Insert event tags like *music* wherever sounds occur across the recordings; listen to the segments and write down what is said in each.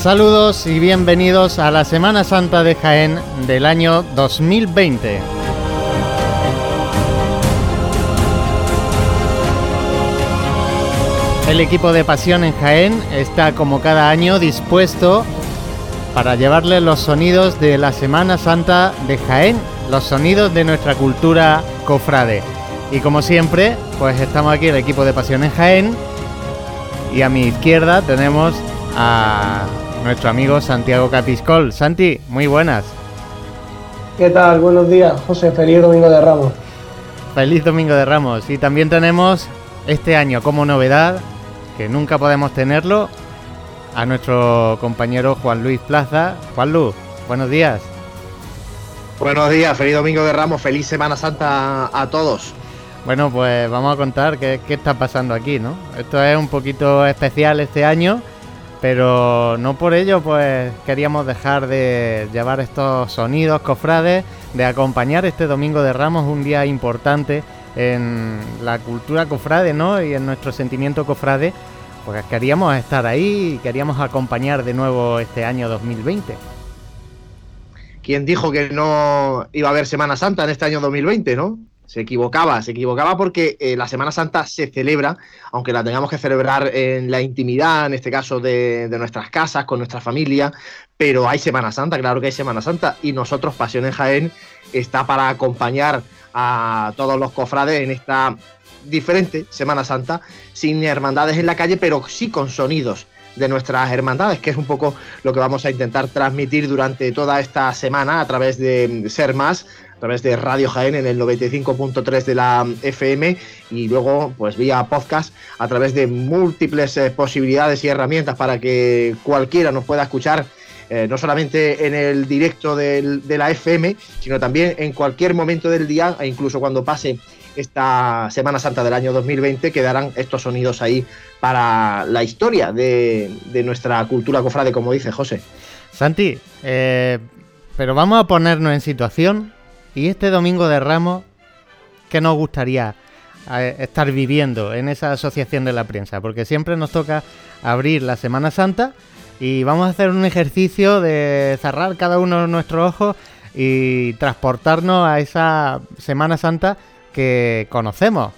Saludos y bienvenidos a la Semana Santa de Jaén del año 2020. El equipo de Pasión en Jaén está como cada año dispuesto para llevarles los sonidos de la Semana Santa de Jaén, los sonidos de nuestra cultura cofrade. Y como siempre, pues estamos aquí el equipo de Pasión en Jaén y a mi izquierda tenemos a nuestro amigo Santiago Capiscol. Santi, muy buenas. ¿Qué tal? Buenos días, José. Feliz Domingo de Ramos. Feliz Domingo de Ramos. Y también tenemos este año como novedad, que nunca podemos tenerlo, a nuestro compañero Juan Luis Plaza. Juan Luis, buenos días. Buenos días, feliz Domingo de Ramos, feliz Semana Santa a todos. Bueno, pues vamos a contar qué, qué está pasando aquí, ¿no? Esto es un poquito especial este año pero no por ello pues queríamos dejar de llevar estos sonidos cofrades, de acompañar este Domingo de Ramos, un día importante en la cultura cofrade, ¿no? Y en nuestro sentimiento cofrade, pues queríamos estar ahí y queríamos acompañar de nuevo este año 2020. ¿Quién dijo que no iba a haber Semana Santa en este año 2020, no? Se equivocaba, se equivocaba porque eh, la Semana Santa se celebra, aunque la tengamos que celebrar en la intimidad, en este caso de, nuestras casas, con nuestra familia, pero hay Semana Santa, claro que hay Semana Santa, y nosotros, Pasión en Jaén, está para acompañar a todos los cofrades en esta diferente Semana Santa, sin hermandades en la calle, pero sí con sonidos de nuestras hermandades, que es un poco lo que vamos a intentar transmitir durante toda esta semana a través de Ser Más, a través de Radio Jaén en el 95.3 de la FM y luego pues vía podcast a través de múltiples eh, posibilidades y herramientas para que cualquiera nos pueda escuchar eh, no solamente en el directo de la FM, sino también en cualquier momento del día e incluso cuando pase esta Semana Santa del año 2020 quedarán estos sonidos ahí para la historia de, nuestra cultura cofrade, como dice José. Santi, eh, pero vamos a ponernos en situación y este domingo de Ramos, ¿qué nos gustaría eh, estar viviendo en esa asociación de la prensa? Porque siempre nos toca abrir la Semana Santa y vamos a hacer un ejercicio de cerrar cada uno nuestros ojos y transportarnos a esa Semana Santa que conocemos.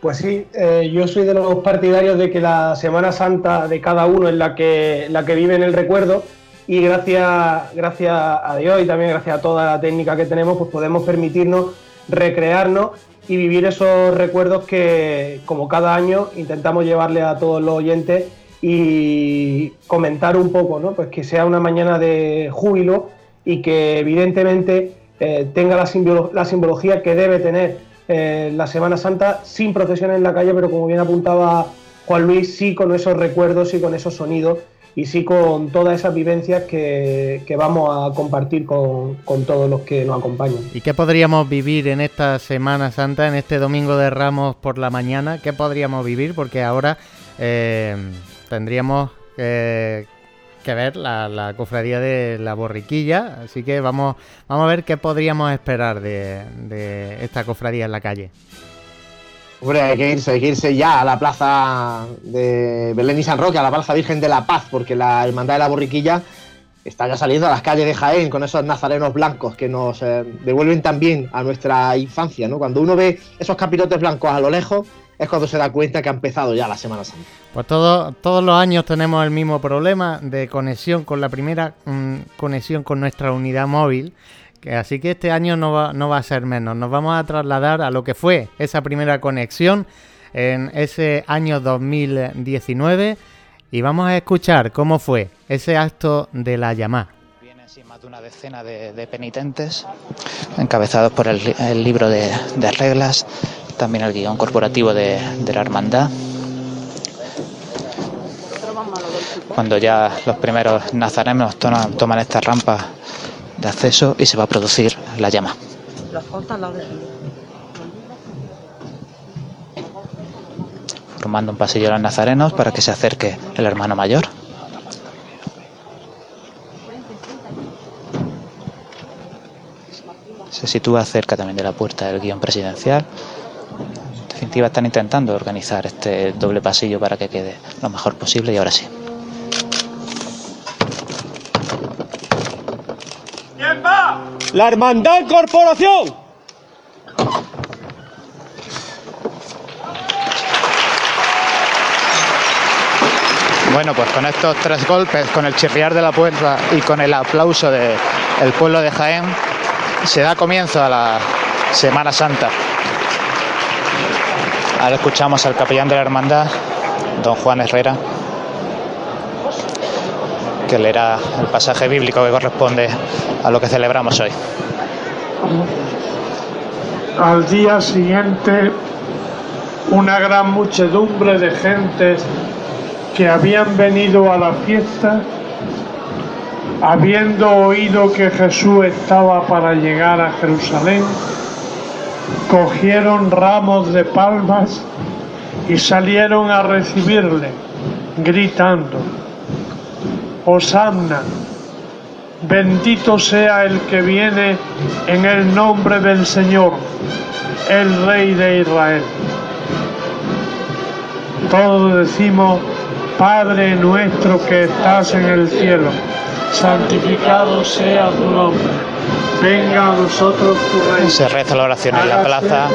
Pues sí, eh, yo soy de los partidarios de que la Semana Santa de cada uno es la que, la que vive en el recuerdo y gracias, gracias a Dios y también gracias a toda la técnica que tenemos, pues podemos permitirnos recrearnos y vivir esos recuerdos que, como cada año, intentamos llevarle a todos los oyentes y comentar un poco, ¿no? Pues que sea una mañana de júbilo y que evidentemente eh, tenga la, simbología que debe tener eh, la Semana Santa sin procesiones en la calle, pero como bien apuntaba Juan Luis, sí con esos recuerdos y con esos sonidos y sí con todas esas vivencias que, vamos a compartir con, todos los que nos acompañan. ¿Y qué podríamos vivir en esta Semana Santa, en este Domingo de Ramos por la mañana? ¿Qué podríamos vivir? Porque ahora eh, tendríamos que ver la, cofradía de la borriquilla, así que vamos, vamos a ver qué podríamos esperar de, de esta cofradía en la calle. Hombre, hay que irse, hay que irse ya a la plaza de Belén y San Roque, a la plaza Virgen de la Paz, porque la Hermandad de la Borriquilla está ya saliendo a las calles de Jaén con esos nazarenos blancos que nos eh, devuelven también a nuestra infancia, ¿no? Cuando uno ve esos capirotes blancos a lo lejos, es cuando se da cuenta que ha empezado ya la Semana Santa. Pues todo, todos los años tenemos el mismo problema de conexión con la primera mm, conexión con nuestra unidad móvil Así que este año no va, no va a ser menos. Nos vamos a trasladar a lo que fue esa primera conexión en ese año 2019 y vamos a escuchar cómo fue ese acto de la llamada. Más de una decena de, penitentes encabezados por el, libro de, reglas, también el guion corporativo de, la hermandad. Cuando ya los primeros nazarenos toman esta rampa de acceso y se va a producir la llama. Formando un pasillo a los nazarenos para que se acerque el hermano mayor. Se sitúa cerca también de la puerta del guion presidencial. En definitiva, están intentando organizar este doble pasillo para que quede lo mejor posible y ahora sí. La Hermandad Corporación. Bueno, pues con estos tres golpes, con el chirriar de la puerta y con el aplauso del pueblo de Jaén, se da comienzo a la Semana Santa. Ahora escuchamos al capellán de la hermandad, don Juan Herrera, que leerá el pasaje bíblico que corresponde a lo que celebramos hoy. Al día siguiente, una gran muchedumbre de gentes que habían venido a la fiesta, habiendo oído que Jesús estaba para llegar a Jerusalén, cogieron ramos de palmas y salieron a recibirle, gritando, Hosanna, bendito sea el que viene en el nombre del Señor, el Rey de Israel. Todos decimos, Padre nuestro que estás en el cielo, santificado sea tu nombre. Venga a nosotros tu reino. Se reza la oración en la plaza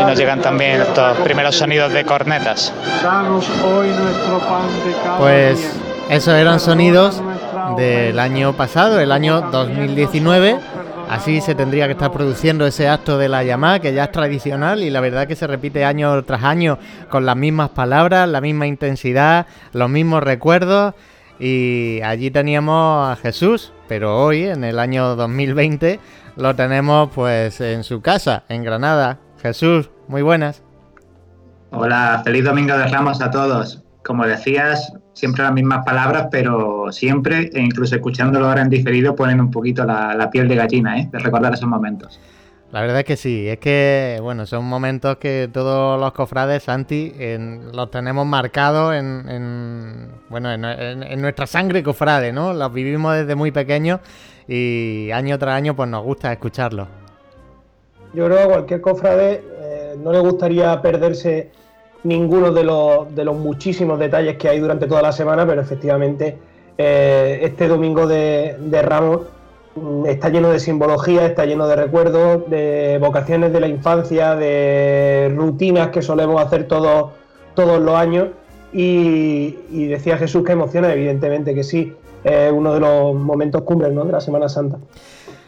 y nos llegan también estos primeros sonidos de cornetas. Danos hoy nuestro pan de cada Pues día. esos eran sonidos del año pasado, el año 2019. Así se tendría que estar produciendo ese acto de la llamada, que ya es tradicional y la verdad que se repite año tras año con las mismas palabras, la misma intensidad, los mismos recuerdos. Y allí teníamos a Jesús, pero hoy, en el año 2020, lo tenemos pues en su casa, en Granada. Jesús, muy buenas. Hola, feliz domingo de Ramos a todos. Como decías, siempre las mismas palabras, pero siempre, e incluso escuchándolo ahora en diferido, ponen un poquito la, la piel de gallina, ¿eh? De recordar esos momentos. La verdad es que sí, es que, bueno, son momentos que todos los cofrades, Santi, en- los tenemos marcados en, en, bueno, en, en- en nuestra sangre cofrade, ¿no? Los vivimos desde muy pequeños y año tras año pues nos gusta escucharlos. Yo creo que a cualquier cofrade eh, no le gustaría perderse ninguno de los, de los muchísimos detalles que hay durante toda la semana, pero efectivamente eh, este domingo de, de Ramos mm, está lleno de simbología, está lleno de recuerdos, de vocaciones de la infancia, de rutinas que solemos hacer todos, todos los años. Y, y decía Jesús que emociona, evidentemente que sí, es uno de los momentos cumbres ¿no? de la Semana Santa.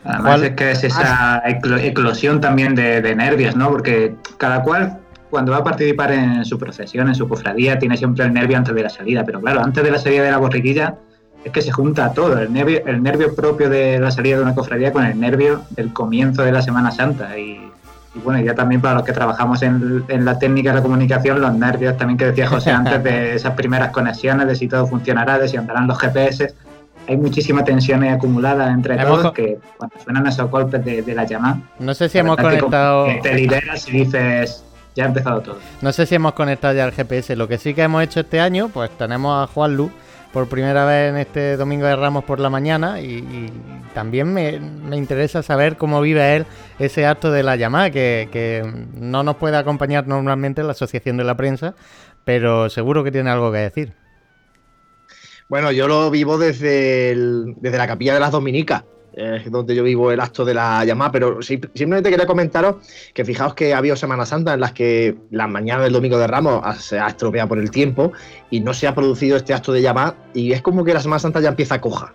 Además ¿Cuál? es que es esa eclo- eclosión también de, de nervios, ¿no? Porque cada cual, cuando va a participar en su procesión, en su cofradía, tiene siempre el nervio antes de la salida. Pero claro, antes de la salida de la borriquilla es que se junta todo, el nervio, el nervio propio de la salida de una cofradía con el nervio del comienzo de la Semana Santa. Y, y bueno, ya también para los que trabajamos en, en la técnica de la comunicación, los nervios también que decía José antes de *laughs* esas primeras conexiones, de si todo funcionará, de si andarán los GPS. Hay muchísima tensión acumulada entre Hemos todos que cuando suenan esos golpes de, de la llamada, No sé si hemos conectado... te lideras y dices, ya ha empezado todo. No sé si hemos conectado ya el GPS. Lo que sí que hemos hecho este año, pues tenemos a Juan Lu por primera vez en este Domingo de Ramos por la mañana y, y también me, me interesa saber cómo vive él ese acto de la llamada, que, que no nos puede acompañar normalmente en la Asociación de la Prensa, pero seguro que tiene algo que decir. Bueno, yo lo vivo desde, el- desde la capilla de las Dominicas, eh, donde yo vivo el acto de la llamada, pero simplemente quería comentaros que fijaos que ha habido Semana Santa en las que la mañana del Domingo de Ramos se ha estropeado por el tiempo y no se ha producido este acto de llamada y es como que la Semana Santa ya empieza coja.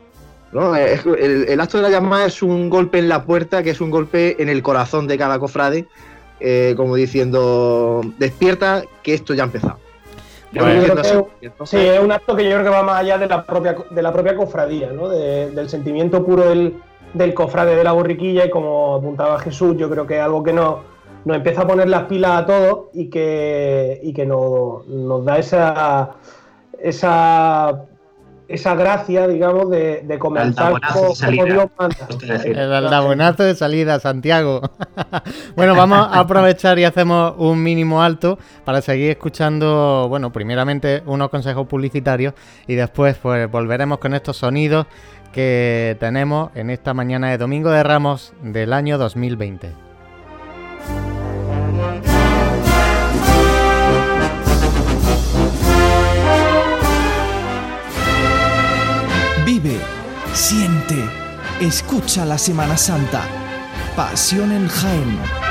¿no? El, el acto de la llamada es un golpe en la puerta, que es un golpe en el corazón de cada cofrade, eh, como diciendo, despierta que esto ya ha empezado. Yo creo Sí, es un acto que yo creo que va más allá de la propia, de la propia cofradía, ¿no? De- del sentimiento puro del, del cofrade de la borriquilla y como apuntaba Jesús, yo creo que es algo que nos, nos empieza a poner las pilas a todos y que, y que nos, nos da esa, esa, esa gracia, digamos, de, de comenzar como, como. Dios manda. El aldabonazo de salida, Santiago. *laughs* bueno, vamos a aprovechar y hacemos un mínimo alto para seguir escuchando, bueno, primeramente unos consejos publicitarios y después pues volveremos con estos sonidos que tenemos en esta mañana de Domingo de Ramos del año 2020. Vive, siente, escucha la Semana Santa. Pasión en Jaén.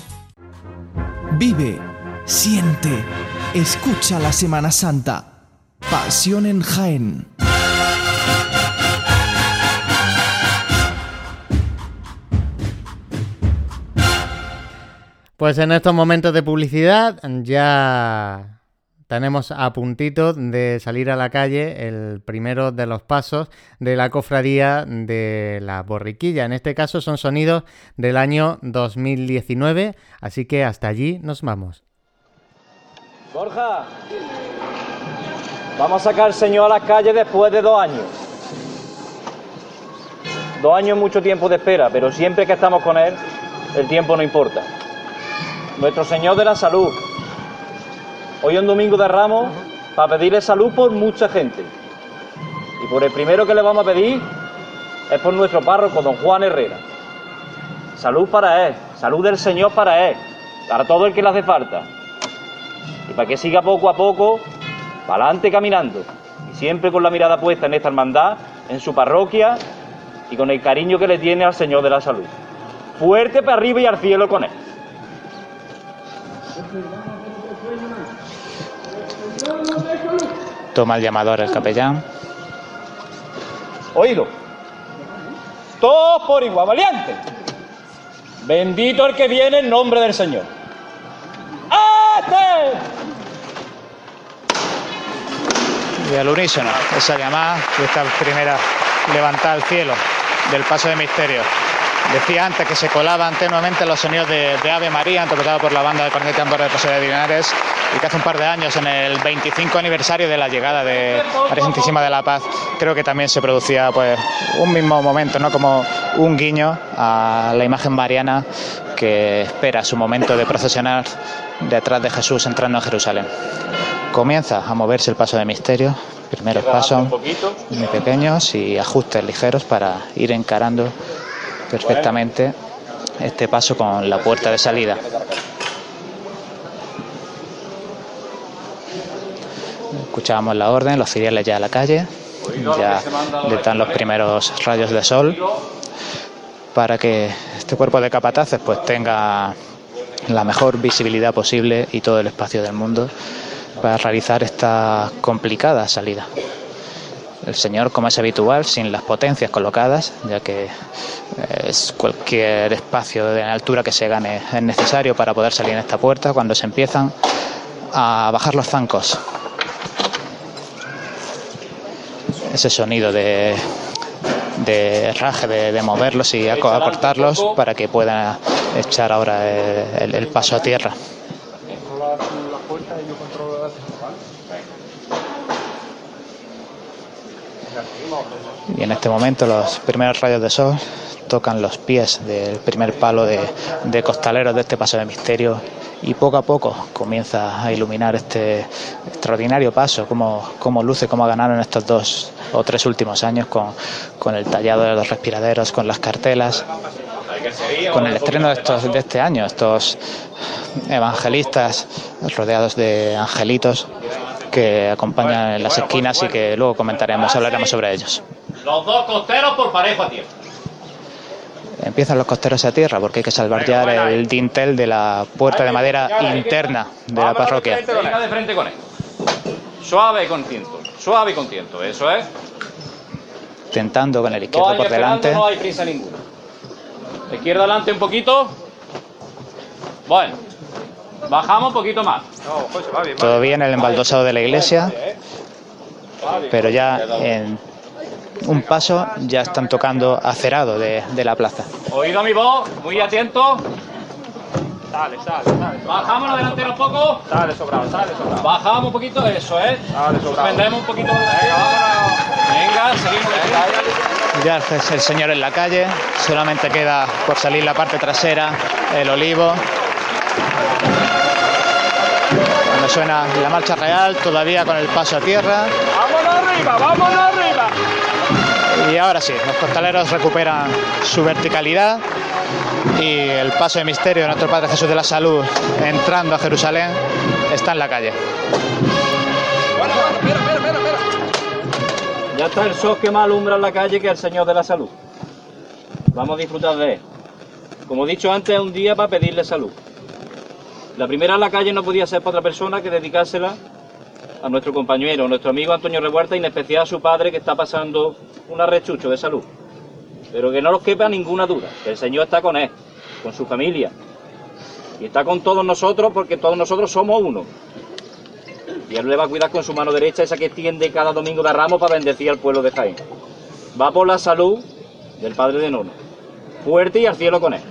Vive, siente, escucha la Semana Santa. Pasión en Jaén. Pues en estos momentos de publicidad ya tenemos a puntito de salir a la calle el primero de los pasos de la cofradía de la borriquilla. En este caso son sonidos del año 2019, así que hasta allí nos vamos. Borja, vamos a sacar al Señor a la calle después de dos años. Dos años es mucho tiempo de espera, pero siempre que estamos con Él, el tiempo no importa. Nuestro Señor de la Salud, Hoy es un domingo de ramos para pedirle salud por mucha gente. Y por el primero que le vamos a pedir es por nuestro párroco, don Juan Herrera. Salud para él, salud del Señor para él, para todo el que le hace falta. Y para que siga poco a poco, para adelante caminando. Y siempre con la mirada puesta en esta hermandad, en su parroquia y con el cariño que le tiene al Señor de la Salud. Fuerte para arriba y al cielo con él. Toma el llamador el capellán. Oído. Todos por igual, valiente. Bendito el que viene en nombre del Señor. ¡Este! Y al unísono, esa llamada y esta primera levantada al cielo del paso de misterio. Decía antes que se colaban tenuamente los sonidos de, de Ave María, interpretado por la banda de corneta y tambor de Paso de Linares, y que hace un par de años, en el 25 aniversario de la llegada de María Santísima de la Paz, creo que también se producía pues un mismo momento, ¿no? como un guiño a la imagen mariana que espera su momento de procesionar detrás de Jesús entrando en Jerusalén. Comienza a moverse el paso de misterio, primeros pasos muy pequeños y ajustes ligeros para ir encarando perfectamente este paso con la puerta de salida. Escuchábamos la orden, los ciriales ya a la calle, ya le dan los primeros rayos de sol para que este cuerpo de capataces pues tenga la mejor visibilidad posible y todo el espacio del mundo para realizar esta complicada salida. El Señor, como es habitual, sin las potencias colocadas, ya que es cualquier espacio de altura que se gane es necesario para poder salir en esta puerta cuando se empiezan a bajar los zancos. Ese sonido de, de raje, de, de moverlos y acortarlos para que puedan echar ahora el, el paso a tierra. Y en este momento los primeros rayos de sol tocan los pies del primer palo de, de costaleros de este paso de misterio y poco a poco comienza a iluminar este extraordinario paso, como, como luce, como ganaron estos dos o tres últimos años con, con el tallado de los respiraderos, con las cartelas, con el estreno de, estos, de este año, estos evangelistas rodeados de angelitos que acompañan en las esquinas y que luego comentaremos, hablaremos sobre ellos. Los dos costeros por parejo a tierra. Empiezan los costeros a tierra porque hay que salvar ya el dintel de la puerta de madera interna de la parroquia. Venga de frente con él. Suave y con tiento. Suave y con tiento, eso es. Tentando con el izquierdo por delante. no hay prisa ninguna. Izquierda adelante un poquito. Bueno. Bajamos un poquito más. Todavía en el embaldosado de la iglesia, pero ya en un paso ya están tocando acerado de, de la plaza. Oído mi voz, muy atento. Sale, sale, sale. Bajamos los delanteros poco. Sale sobrado, sale sobrado. Bajamos un poquito, eso es. Sale sobrado. Suspendemos un poquito. Venga, vámonos. Venga, seguimos de frente. Ya es el señor en la calle, solamente queda por salir la parte trasera, el olivo. Cuando suena la marcha real, todavía con el paso a tierra. Vámonos arriba, vámonos arriba. Y ahora sí, los costaleros recuperan su verticalidad y el paso de misterio de nuestro Padre Jesús de la Salud entrando a Jerusalén está en la calle. Ya está el sol que más alumbra en la calle que el Señor de la Salud. Vamos a disfrutar de él. Como he dicho antes, es un día para pedirle salud. La primera en la calle no podía ser para otra persona que dedicársela a nuestro compañero, nuestro amigo Antonio Revuelta y en especial a su padre que está pasando un arrechucho de salud. Pero que no nos quepa ninguna duda, que el Señor está con él, con su familia. Y está con todos nosotros porque todos nosotros somos uno. Y él le va a cuidar con su mano derecha, esa que extiende cada domingo de ramos para bendecir al pueblo de Jaén. Va por la salud del padre de Nono. Fuerte y al cielo con él.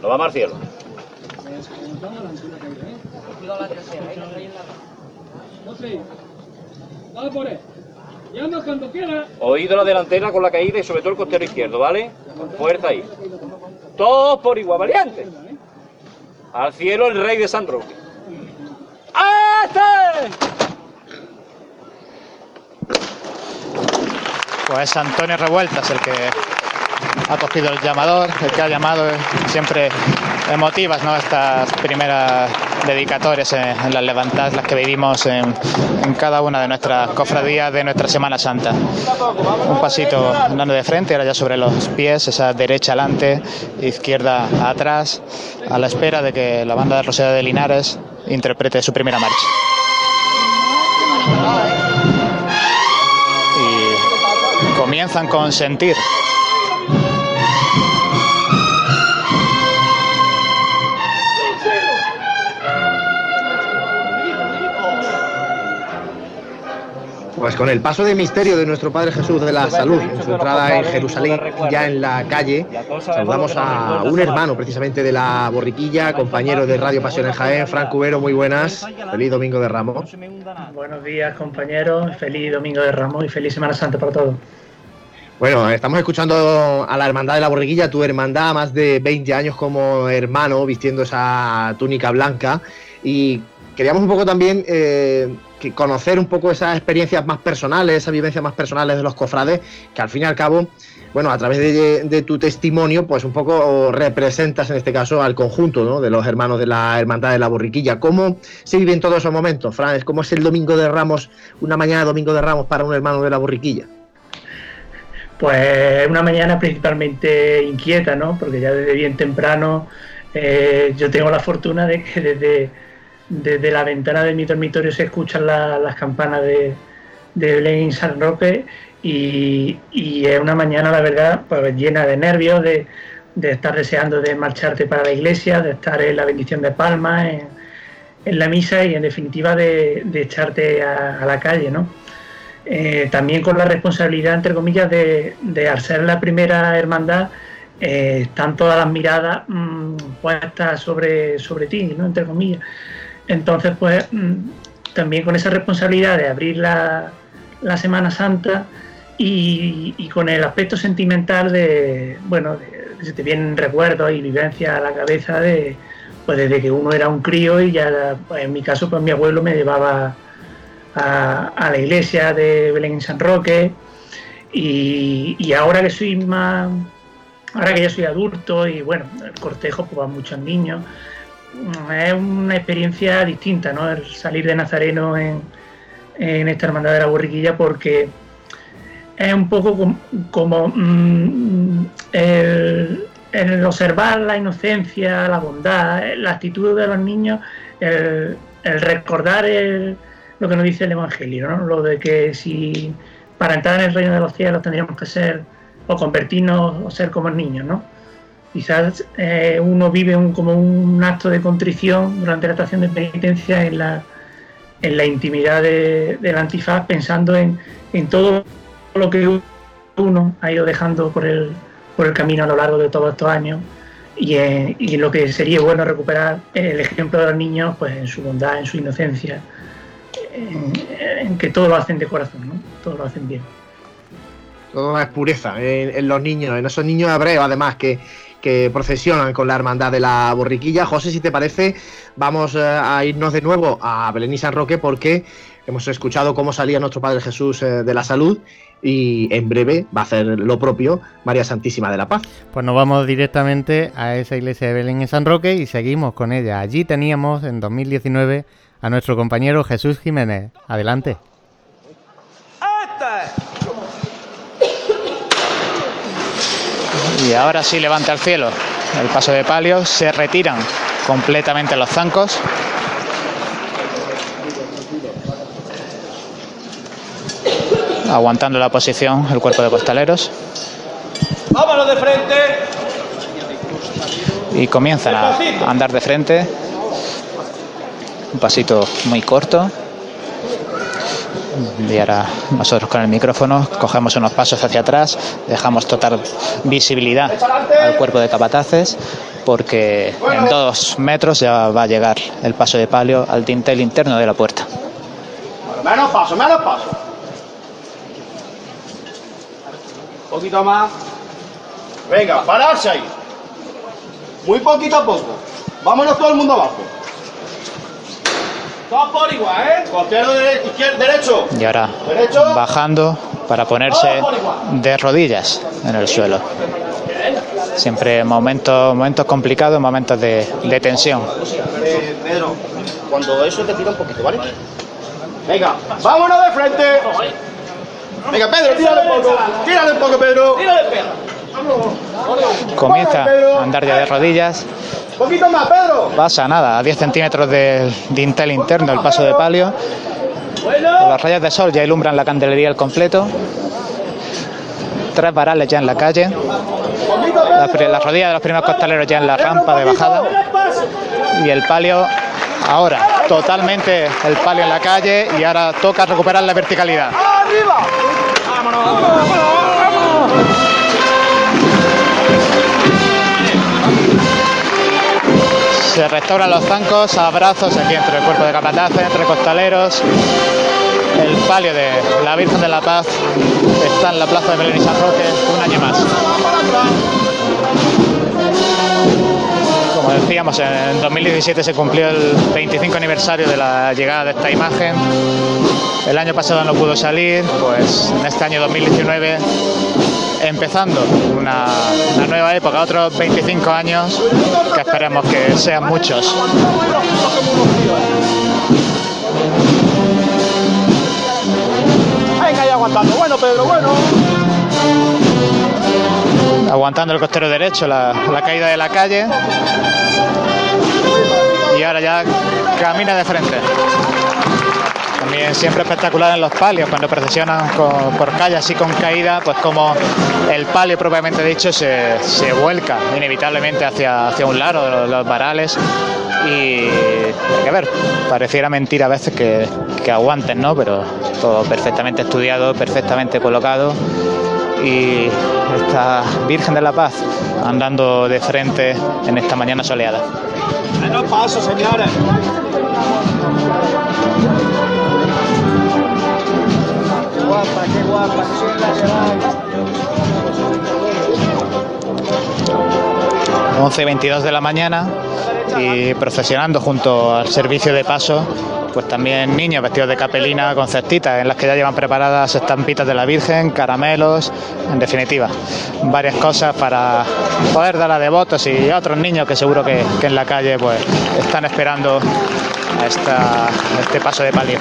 Nos vamos al cielo. Oído la delantera con la caída y sobre todo el costero izquierdo, ¿vale? Con fuerza ahí. Todos por igual, valiente. Al cielo el rey de San Roque. ¡Este! Pues Antonio Revueltas el que ha cogido el llamador, el que ha llamado, eh, siempre emotivas, ¿no? Estas primeras dedicatorias en, en las levantadas, las que vivimos en, en cada una de nuestras cofradías de nuestra Semana Santa. Un pasito andando de frente, ahora ya sobre los pies, esa derecha adelante, izquierda atrás, a la espera de que la banda de Roseda de Linares interprete su primera marcha. Y comienzan con sentir. Pues con el paso de misterio de nuestro Padre Jesús de la Salud, en su entrada en Jerusalén, ya en la calle, saludamos a un hermano precisamente de la borriquilla, compañero de Radio Pasión en Jaén, Frank Cubero, muy buenas, feliz Domingo de Ramos. Buenos días compañeros, feliz Domingo de Ramos y feliz Semana Santa para todos. Bueno, estamos escuchando a la Hermandad de la Borriquilla, tu hermandad, más de 20 años como hermano, vistiendo esa túnica blanca. Y queríamos un poco también eh, que conocer un poco esas experiencias más personales, esas vivencias más personales de los cofrades, que al fin y al cabo, bueno, a través de, tu testimonio, pues un poco representas en este caso al conjunto ¿no? de los hermanos de la Hermandad de la Borriquilla. ¿Cómo se viven todos esos momentos, Fran? ¿Cómo es el Domingo de Ramos, una mañana de Domingo de Ramos para un hermano de la Borriquilla? Pues una mañana principalmente inquieta, ¿no? Porque ya desde bien temprano eh, yo tengo la fortuna de que desde, desde la ventana de mi dormitorio se escuchan la- las campanas de, de Belén San Roque y, es una mañana, la verdad, pues llena de nervios, de, estar deseando de marcharte para la iglesia, de estar en la bendición de Palma, en, la misa y en definitiva de, echarte a, la calle, ¿no? Eh, también con la responsabilidad, entre comillas, de, de al ser la primera hermandad, eh, están todas las miradas mm, puestas sobre, sobre ti, ¿no? entre comillas. Entonces, pues mm, también con esa responsabilidad de abrir la, la Semana Santa y, con el aspecto sentimental de, bueno, de- se te vienen recuerdos y vivencias a la cabeza de, pues desde que uno era un crío y ya, pues, en mi caso, pues mi abuelo me llevaba a, la iglesia de Belén en San Roque y, ahora que soy más, ahora que ya soy adulto y bueno, el cortejo pues van muchos niños, es una experiencia distinta, ¿no? El salir de Nazareno en, en esta hermandad de la borriquilla porque es un poco como, mm, el, observar la inocencia, la bondad, la actitud de los niños, el, recordar lo que nos dice el Evangelio, ¿no? lo de que si para entrar en el reino de los cielos tendríamos que ser o convertirnos o ser como niños, ¿no? Quizás eh, uno vive un- como un acto de contrición durante la estación de penitencia en la, en la intimidad de- del antifaz, pensando en, en todo lo que uno ha ido dejando por el, por el camino a lo largo de todos estos años y en, y lo que sería bueno recuperar el ejemplo de los niños pues en su bondad, en su inocencia, en, que todo lo hacen de corazón, ¿no? todo lo hacen bien. Todo es pureza en, en los niños, en esos niños hebreos, además, que, que procesionan con la hermandad de la borriquilla. José, si te parece, vamos eh, a irnos de nuevo a Belén y San Roque porque hemos escuchado cómo salía nuestro Padre Jesús eh, de la salud y en breve va a hacer lo propio María Santísima de la Paz. Pues nos vamos directamente a esa iglesia de Belén en San Roque y seguimos con ella. Allí teníamos en 2019 a nuestro compañero Jesús Jiménez. Adelante. Y ahora sí levanta al cielo el paso de palio, se retiran completamente los zancos. Aguantando la posición el cuerpo de costaleros Vámonos de frente. y comienzan a andar de frente. Un pasito muy corto. Y ahora nosotros con el micrófono cogemos unos pasos hacia atrás, dejamos total visibilidad al cuerpo de capataces, porque en dos metros ya va a llegar el paso de palio al dintel interno de la puerta. Menos paso, menos paso. Un poquito más. Venga, pararse ahí. Muy poquito a poco. Vámonos todo el mundo abajo. Todos por igual, ¿eh? Costero de izquierdo, derecho. Y ahora Derecho. bajando para ponerse de rodillas en el suelo. Siempre momentos, momentos complicados, momentos de, de tensión. Eh, Pedro, cuando eso te tira un poquito, ¿vale? Venga, vámonos de frente. Venga, Pedro, tírale un poco. Tírale un poco, Pedro. Tírale, Pedro. Comienza a andar ya de rodillas. Un poquito más, Pedro. Pasa nada, a 10 centímetros del dintel interno el paso de palio. Los rayos de sol ya ilumbran la candelería al completo. Tres varales ya en la calle. Las, las rodillas de los primeros costaleros ya en la rampa de bajada. Y el palio ahora, totalmente el palio en la calle. Y ahora toca recuperar la verticalidad. ¡Arriba! Vámonos, vámonos, vámonos. Se restauran los zancos, abrazos aquí entre el cuerpo de capataces, entre costaleros. El palio de la Virgen de la Paz está en la plaza de Belén y San Roque un año más. Como decíamos, en 2017 se cumplió el 25 aniversario de la llegada de esta imagen. El año pasado no pudo salir, pues en este año 2019 empezando una, una nueva época, otros 25 años, que esperemos que sean muchos. Venga, ahí aguantando. Bueno, Pedro, bueno. Aguantando el costero derecho la, la caída de la calle. Y ahora ya camina de frente. También siempre espectacular en los palios, cuando procesionan por calle así con caída, pues como el palio propiamente dicho se, se vuelca inevitablemente hacia, hacia un lado, los, los varales. Y hay que ver, pareciera mentira a veces que, que aguanten, ¿no? Pero todo perfectamente estudiado, perfectamente colocado. Y esta Virgen de la Paz andando de frente en esta mañana soleada. Menos paso, señores. Guapa, qué guapa. Que soy la lleváis. 11 y 22 de la mañana y procesionando junto al servicio de paso, pues también niños vestidos de capelina con cestitas en las que ya llevan preparadas estampitas de la Virgen, caramelos, en definitiva, varias cosas para poder dar a devotos y a otros niños que seguro que, en la calle pues están esperando a, esta, este paso de palio.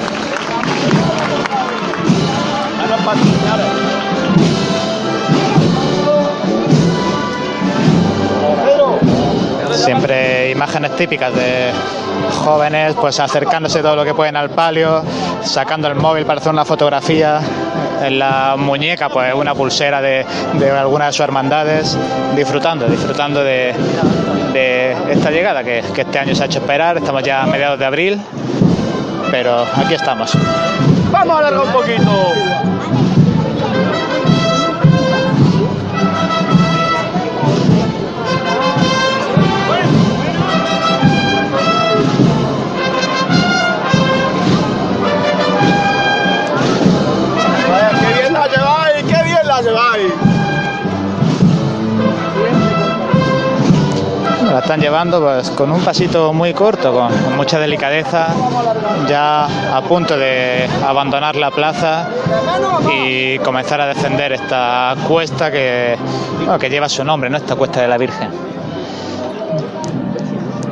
Siempre imágenes típicas de jóvenes pues acercándose todo lo que pueden al palio, sacando el móvil para hacer una fotografía, en la muñeca pues una pulsera de, de alguna de sus hermandades, disfrutando, disfrutando de, esta llegada que, que este año se ha hecho esperar, estamos ya a mediados de abril, pero aquí estamos. Vamos a alargar un poquito. La están llevando pues con un pasito muy corto, con, mucha delicadeza, ya a punto de abandonar la plaza y comenzar a descender esta cuesta que, que lleva su nombre, ¿no? Esta cuesta de la Virgen.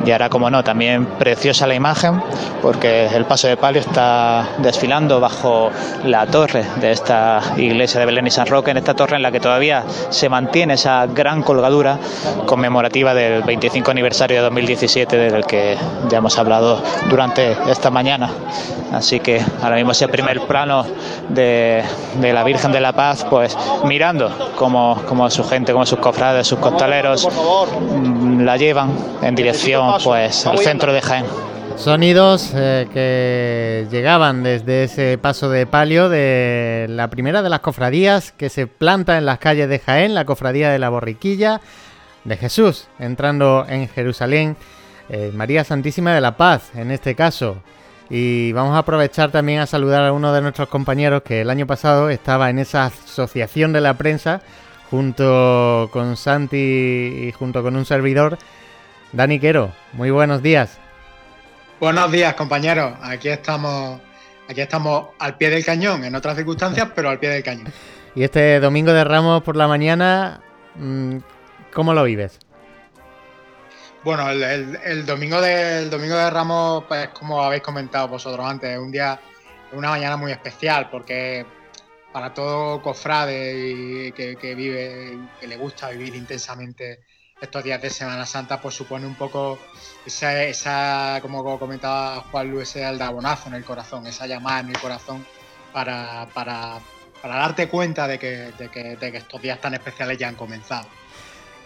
Y ahora, como no, también preciosa la imagen, porque el paso de palio está desfilando bajo la torre de esta iglesia de Belén y San Roque, en esta torre en la que todavía se mantiene esa gran colgadura conmemorativa del 25 aniversario de 2017, del que ya hemos hablado durante esta mañana. Así que ahora mismo ese primer plano de, de la Virgen de la Paz, pues mirando como, como su gente, como sus cofrades, sus costaleros mm, la llevan en dirección pues al centro de Jaén. Sonidos eh, que llegaban desde ese paso de palio de la primera de las cofradías que se planta en las calles de Jaén, la cofradía de la Borriquilla de Jesús, entrando en Jerusalén, eh, María Santísima de la Paz, en este caso. Y vamos a aprovechar también a saludar a uno de nuestros compañeros que el año pasado estaba en esa asociación de la prensa junto con Santi y junto con un servidor, Dani Quero. Muy buenos días. Buenos días, compañeros. Aquí estamos, aquí estamos al pie del cañón, en otras circunstancias, pero al pie del cañón. *laughs* Y este domingo de Ramos por la mañana, mm, ¿cómo lo vives? Bueno, el, el- el domingo de, el domingo de Ramos, pues como habéis comentado vosotros antes, es un día, una mañana muy especial, porque para todo cofrade y que, que vive, que le gusta vivir intensamente estos días de Semana Santa, pues supone un poco esa, esa como comentaba Juan Luis, ese aldabonazo en el corazón, esa llamada en el corazón para, para, para darte cuenta de que, de, que, de que estos días tan especiales ya han comenzado.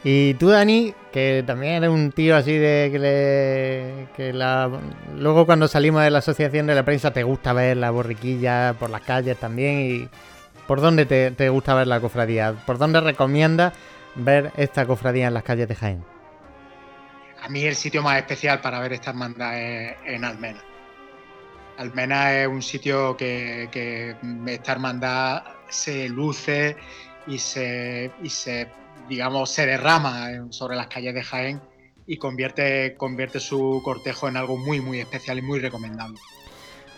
Y tú, Dani, que también eres un tío así de que, le, que la, luego cuando salimos de la asociación de la prensa te gusta ver la borriquilla por las calles también. ¿Y por dónde te, te gusta ver la cofradía? ¿Por dónde recomiendas ver esta cofradía en las calles de Jaén? A mí el sitio más especial para ver esta hermandad es en Almena. Almena es un sitio que, que esta hermandad se luce y se, y se, digamos, se derrama sobre las calles de Jaén y convierte, convierte su cortejo en algo muy, muy especial y muy recomendable.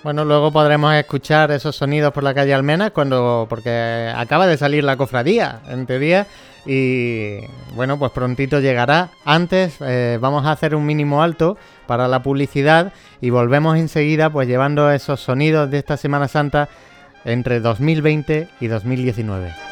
Bueno, luego podremos escuchar esos sonidos por la calle Almena cuando porque acaba de salir la cofradía, en teoría, y bueno, pues prontito llegará. Antes eh, vamos a hacer un mínimo alto para la publicidad y volvemos enseguida pues llevando esos sonidos de esta Semana Santa entre 2020 y 2019.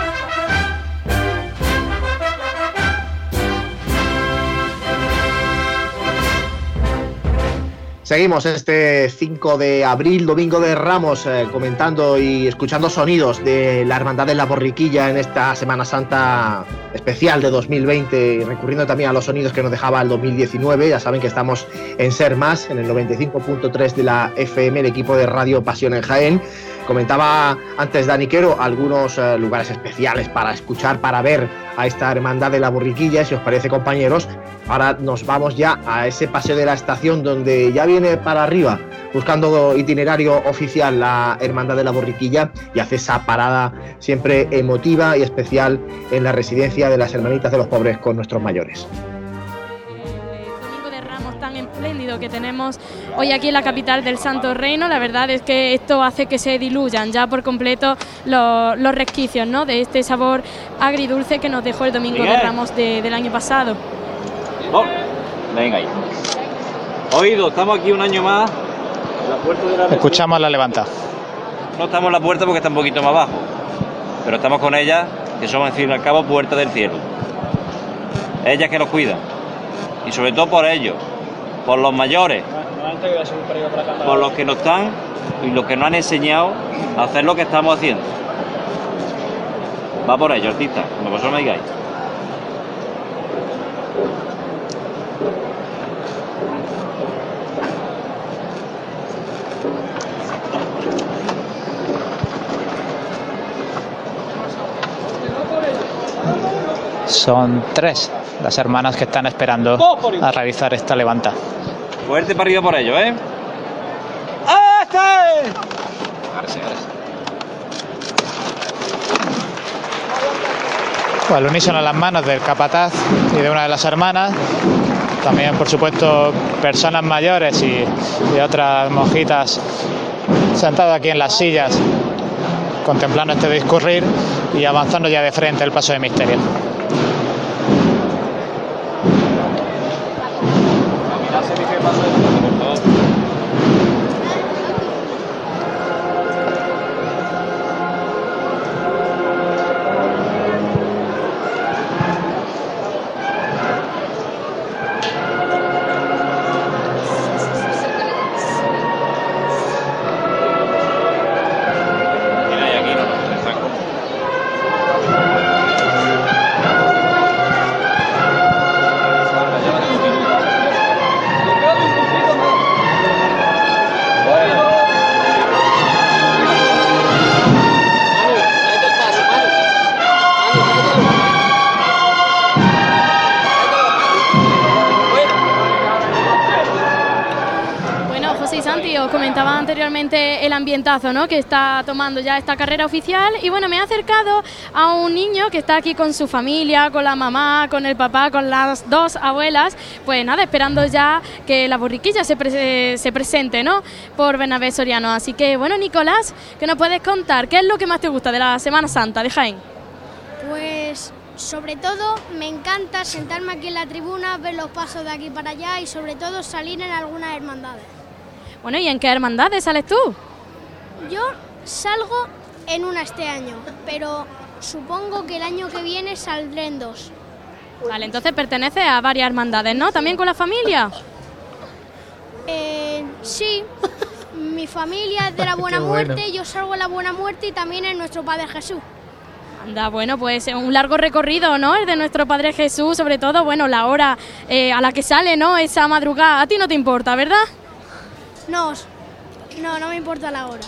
Seguimos este 5 de abril, domingo de Ramos, eh, comentando y escuchando sonidos de la Hermandad de la Borriquilla en esta Semana Santa especial de 2020 y recurriendo también a los sonidos que nos dejaba el 2019. Ya saben que estamos en Ser Más, en el 95.3 de la FM, el equipo de Radio Pasión en Jaén. Comentaba antes Dani Quero algunos eh, lugares especiales para escuchar, para ver a esta hermandad de la borriquilla. Si os parece, compañeros, ahora nos vamos ya a ese paseo de la estación donde ya viene para arriba buscando itinerario oficial la hermandad de la borriquilla y hace esa parada siempre emotiva y especial en la residencia de las hermanitas de los pobres con nuestros mayores espléndido que tenemos hoy aquí en la capital del Santo Reino. La verdad es que esto hace que se diluyan ya por completo los, los resquicios ¿no? de este sabor agridulce que nos dejó el Domingo de Ramos de- del año pasado. Oh, venga ahí. Oído, estamos aquí un año más. La puerta de la Escuchamos la levanta. No estamos en la puerta porque está un poquito más abajo. Pero estamos con ella, que somos al fin y al cabo puerta del cielo. Ellas que nos cuidan. Y sobre todo por ellos, por los mayores, por los que nos están y los que nos han enseñado a hacer lo que estamos haciendo. Va por ello, artista, como vosotros me digáis. Son tres las hermanas que están esperando a realizar esta levanta. Fuerte para arriba por ello, ¿eh? Pues al unísono en las manos del capataz y de una de las hermanas. También, por supuesto, personas mayores y, y otras monjitas sentadas aquí en las sillas, contemplando este discurrir y avanzando ya de frente el paso de misterio. Bueno, ambientazo ¿no? que está tomando ya esta carrera oficial y bueno, me he acercado a un niño que está aquí con su familia, con la mamá, con el papá, con las dos abuelas, pues nada, esperando ya que la borriquilla se, pre- se presente ¿no? por Bernabé Soriano. Así que bueno, Nicolás, ¿qué nos puedes contar? ¿Qué es lo que más te gusta de la Semana Santa de Jaén? Pues sobre todo me encanta sentarme aquí en la tribuna, ver los pasos de aquí para allá y sobre todo salir en algunas hermandades. Bueno, ¿y en qué hermandades sales tú? Yo salgo en una este año, pero supongo que el año que viene saldré en dos. Vale, entonces pertenece a varias hermandades, ¿no? ¿También con la familia? Eh, sí, mi familia es de la *laughs* Buena bueno. Muerte, yo salgo en la Buena Muerte y también en nuestro Padre Jesús. Anda, bueno, pues un largo recorrido, ¿no? El de nuestro Padre Jesús, sobre todo, bueno, la hora eh, a la que sale, ¿no? Esa madrugada. A ti no te importa, ¿verdad? No, no, no me importa la hora.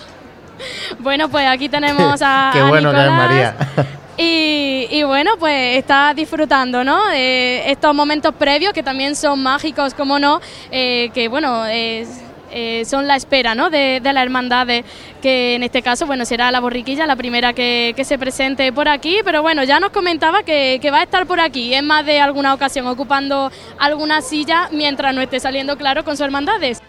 *laughs* Bueno, pues aquí tenemos a, *laughs* Qué a bueno que es Nicolás. María. *laughs* Y, y bueno, pues está disfrutando, ¿no? De estos momentos previos que también son mágicos, como no, eh, que bueno, eh, son la espera, ¿no? De, de la hermandad, de- que en este caso, bueno, será la borriquilla la primera que, que se presente por aquí, pero bueno, ya nos comentaba que, que va a estar por aquí en más de alguna ocasión, ocupando alguna silla mientras no esté saliendo claro con sus hermandades.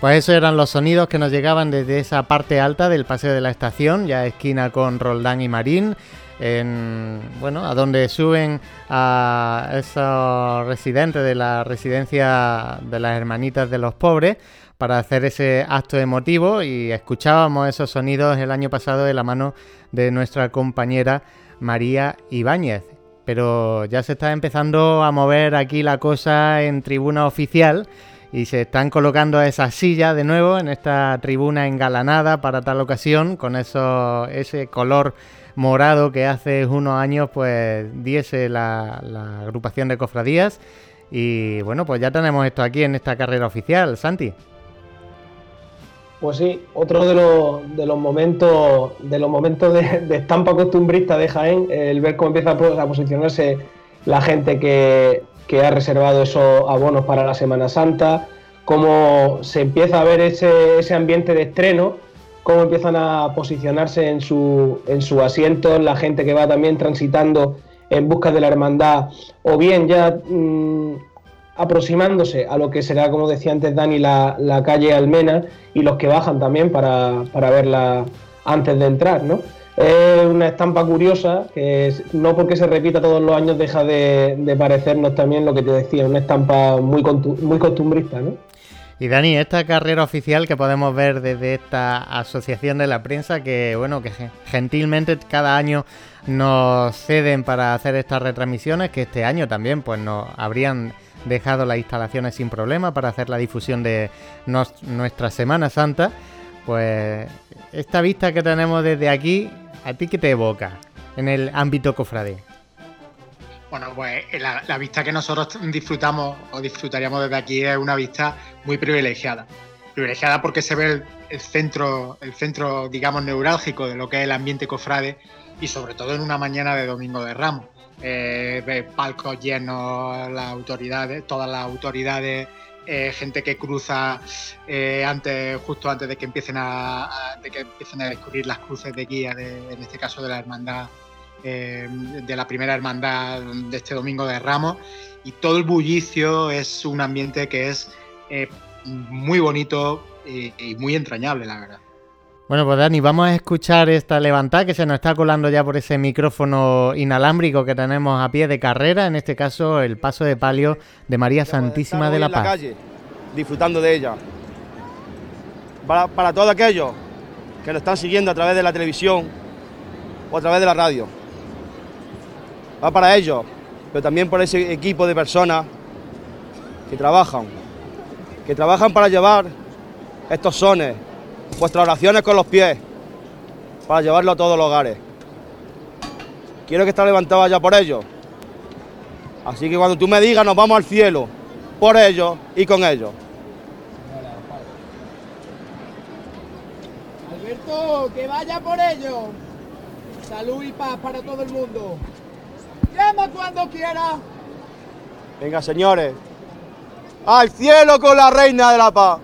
Pues esos eran los sonidos que nos llegaban desde esa parte alta del paseo de la estación, ya esquina con Roldán y Marín, en, bueno, a donde suben a esos residentes de la residencia de las hermanitas de los pobres para hacer ese acto emotivo y escuchábamos esos sonidos el año pasado de la mano de nuestra compañera María Ibáñez. Pero ya se está empezando a mover aquí la cosa en tribuna oficial y se están colocando esas sillas de nuevo en esta tribuna engalanada para tal ocasión con eso, ese color morado que hace unos años pues diese la, la agrupación de cofradías y bueno pues ya tenemos esto aquí en esta carrera oficial, Santi. Pues sí, otro de los, de los momentos de los momentos de, de estampa costumbrista de Jaén, el ver cómo empieza a po- a posicionarse la gente que, que ha reservado esos abonos para la Semana Santa, cómo se empieza a ver ese, ese ambiente de estreno, cómo empiezan a posicionarse en su, en su asiento, la gente que va también transitando en busca de la hermandad, o bien ya mm, aproximándose a lo que será, como decía antes Dani, la, la calle Almena y los que bajan también para, para verla antes de entrar, ¿no? Es una estampa curiosa que no porque se repita todos los años deja de, parecernos también lo que te decía, una estampa muy, muy costumbrista, ¿no? Y Dani, esta carrera oficial que podemos ver desde esta asociación de la prensa que, bueno, que gen- gentilmente cada año nos ceden para hacer estas retransmisiones, que este año también pues nos habrían dejado las instalaciones sin problema para hacer la difusión de nuestra Semana Santa, pues esta vista que tenemos desde aquí, ¿a ti qué te evoca en el ámbito cofrade? Bueno, pues la, la vista que nosotros disfrutamos o disfrutaríamos desde aquí es una vista muy privilegiada. Privilegiada porque se ve el, centro, el centro, digamos, neurálgico de lo que es el ambiente cofrade y sobre todo en una mañana de Domingo de Ramos. Eh, palcos llenos, las autoridades, todas las autoridades, eh, gente que cruza eh, antes, justo antes de que empiecen a, de que empiecen a descubrir las cruces de guía, de- en este caso de la hermandad eh, de la primera hermandad de este domingo de Ramos y todo el bullicio es un ambiente que es muy bonito y muy entrañable, la verdad. Bueno, pues Dani, vamos a escuchar esta levantada que se nos está colando ya por ese micrófono inalámbrico que tenemos a pie de carrera, en este caso el paso de palio de María Santísima de la en la Paz. calle, disfrutando de ella. Para, para todos aquellos que nos están siguiendo a través de la televisión o a través de la radio. Va para ellos, pero también por ese equipo de personas que trabajan, que trabajan para llevar estos sones, vuestras oraciones con los pies, para llevarlo a todos los hogares. Quiero que esté levantado ya por ellos. Así que cuando tú me digas, nos vamos al cielo, por ellos y con ellos. Alberto, que vaya por ello. Salud y paz para todo el mundo. Llama cuando quiera. Venga, señores. Al cielo con la reina de la paz.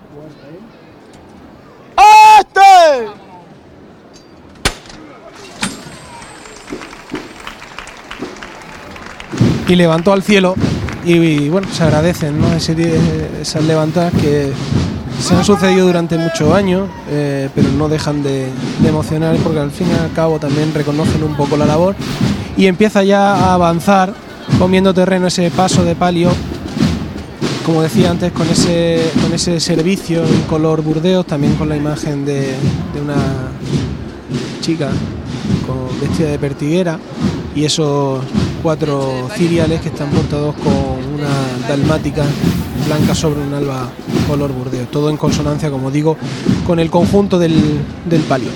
Y levantó al cielo y, bueno, se agradecen ¿no? Esas levantadas que se han sucedido durante muchos años, eh, pero no dejan de, de emocionar porque al fin y al cabo también reconocen un poco la labor y empieza ya a avanzar comiendo terreno ese paso de palio, como decía antes, con ese, con ese servicio en color burdeos, también con la imagen de, de una chica con, vestida de pertiguera y esos cuatro ciriales que están portados con una dalmática blanca sobre un alba color burdeo. Todo en consonancia, como digo, con el conjunto del, del palio.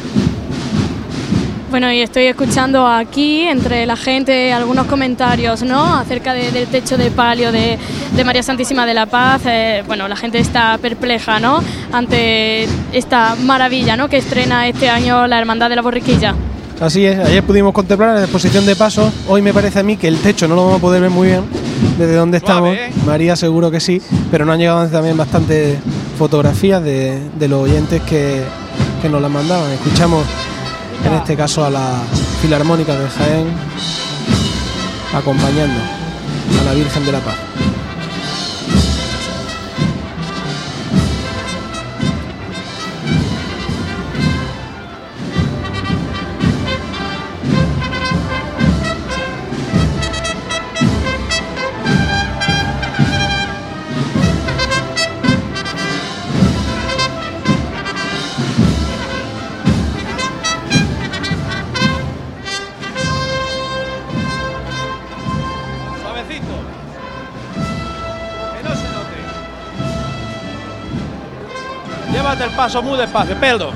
Bueno, y estoy escuchando aquí entre la gente algunos comentarios, ¿no? Acerca de- del techo de palio de, de María Santísima de la Paz. Eh, bueno, la gente está perpleja, ¿no? Ante esta maravilla, ¿no? Que estrena este año la Hermandad de la Borriquilla. Así es, ayer pudimos contemplar la exposición de pasos. Hoy me parece a mí que el techo no lo vamos a poder ver muy bien desde donde estamos. ¿eh? María seguro que sí, pero nos han llegado también bastantes fotografías de, de los oyentes que, que nos las mandaban. Escuchamos en este caso a la Filarmónica de Jaén acompañando a la Virgen de la Paz. Paso muy despacio, peldo.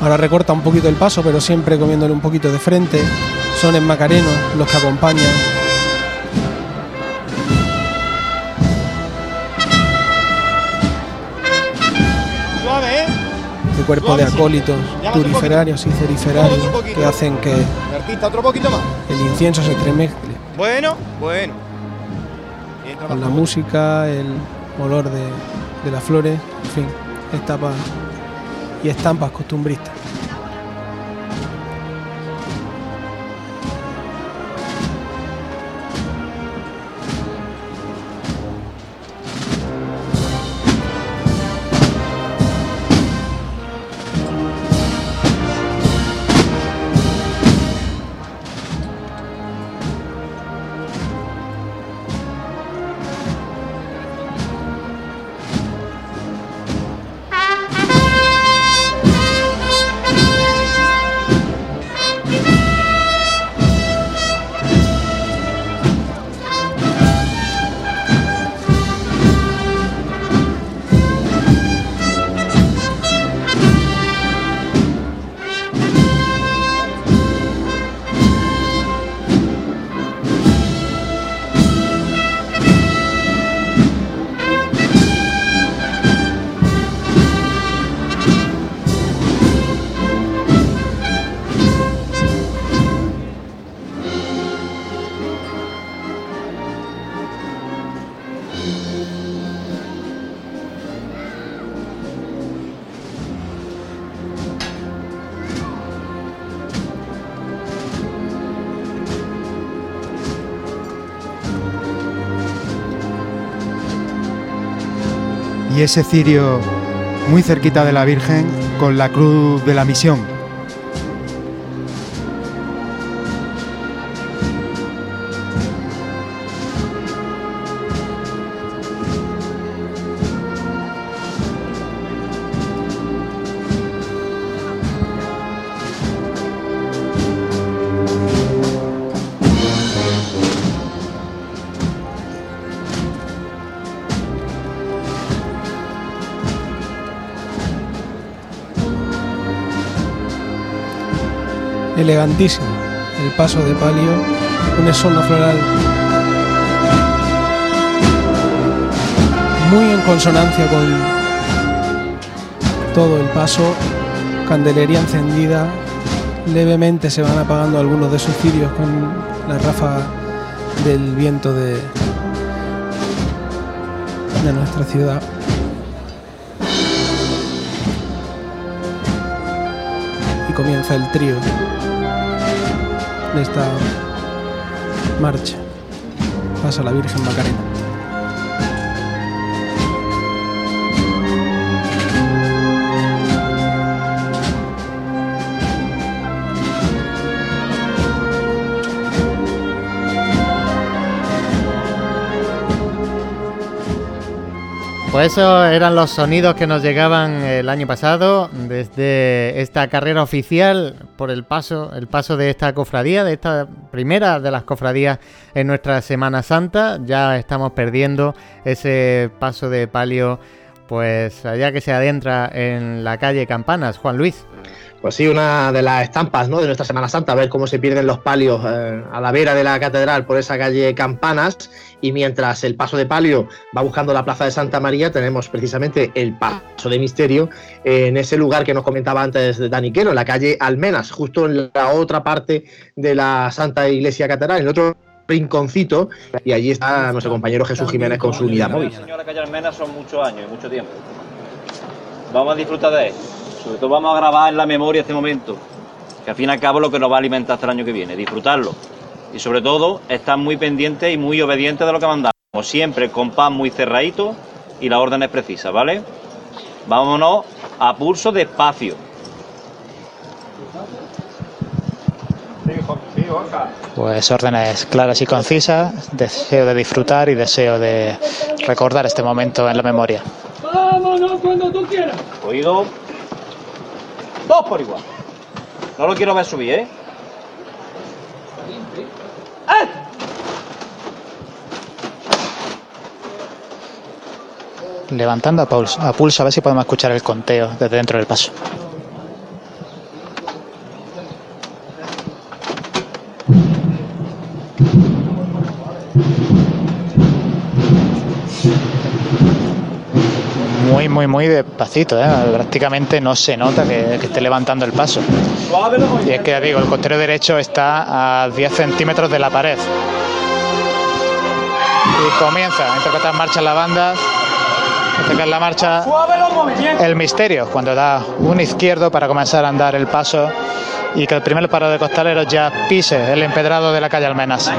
Ahora recorta un poquito el paso, pero siempre comiéndole un poquito de frente. Son en Macareno los que acompañan. Suave, ¿eh? de cuerpo de acólitos, turiferarios y ceriferarios que hacen que El incienso se entremezcle Bueno, bueno. Con la música, el olor de, de las flores, en fin, etapas y estampas costumbristas. Ese cirio muy cerquita de la Virgen con la cruz de la misión. El paso de palio, un esono floral muy en consonancia con todo el paso, candelería encendida, levemente se van apagando algunos de sus cirios con la ráfaga del viento de, de nuestra ciudad. Y comienza el trío de esta marcha. Pasa la Virgen Macarena. Pues esos eran los sonidos que nos llegaban el año pasado desde esta carrera oficial por el paso, el paso de esta cofradía, de esta primera de las cofradías en nuestra Semana Santa. Ya estamos perdiendo ese paso de palio, pues allá que se adentra en la calle Campanas, Juan Luis. Pues sí, una de las estampas ¿no? de nuestra Semana Santa, ver cómo se pierden los palios eh, a la vera de la catedral por esa calle Campanas. Y mientras el paso de palio va buscando la plaza de Santa María, tenemos precisamente el paso de misterio en ese lugar que nos comentaba antes Dani Quero, en la calle Almenas, justo en la otra parte de la Santa Iglesia Catedral, en otro rinconcito. Y allí está nuestro compañero Jesús Jiménez con su unidad móvil. Señora Calle Almenas son muchos años y mucho tiempo. Vamos a disfrutar de él. Sobre todo vamos a grabar en la memoria este momento, que al fin y al cabo es lo que nos va a alimentar hasta el año que viene, disfrutarlo. Y sobre todo, estar muy pendientes y muy obedientes de lo que mandamos. Como siempre, con pan muy cerradito y las órdenes precisas, ¿vale? Vámonos a pulso despacio. Pues órdenes claras y concisas, deseo de disfrutar y deseo de recordar este momento en la memoria. Vámonos cuando tú quieras. Oído. Dos por igual. No lo quiero ver subir, ¿eh? Levantando a pulso, a pulso a ver si podemos escuchar el conteo desde dentro del paso. Muy, despacito, ¿eh? prácticamente no se nota que, esté levantando el paso. Y es que digo, el costero derecho está a 10 centímetros de la pared. Y comienza a interpretar marcha en la banda. Es la marcha el misterio, cuando da un izquierdo para comenzar a andar el paso y que el primer paro de costaleros ya pise el empedrado de la calle Almenas.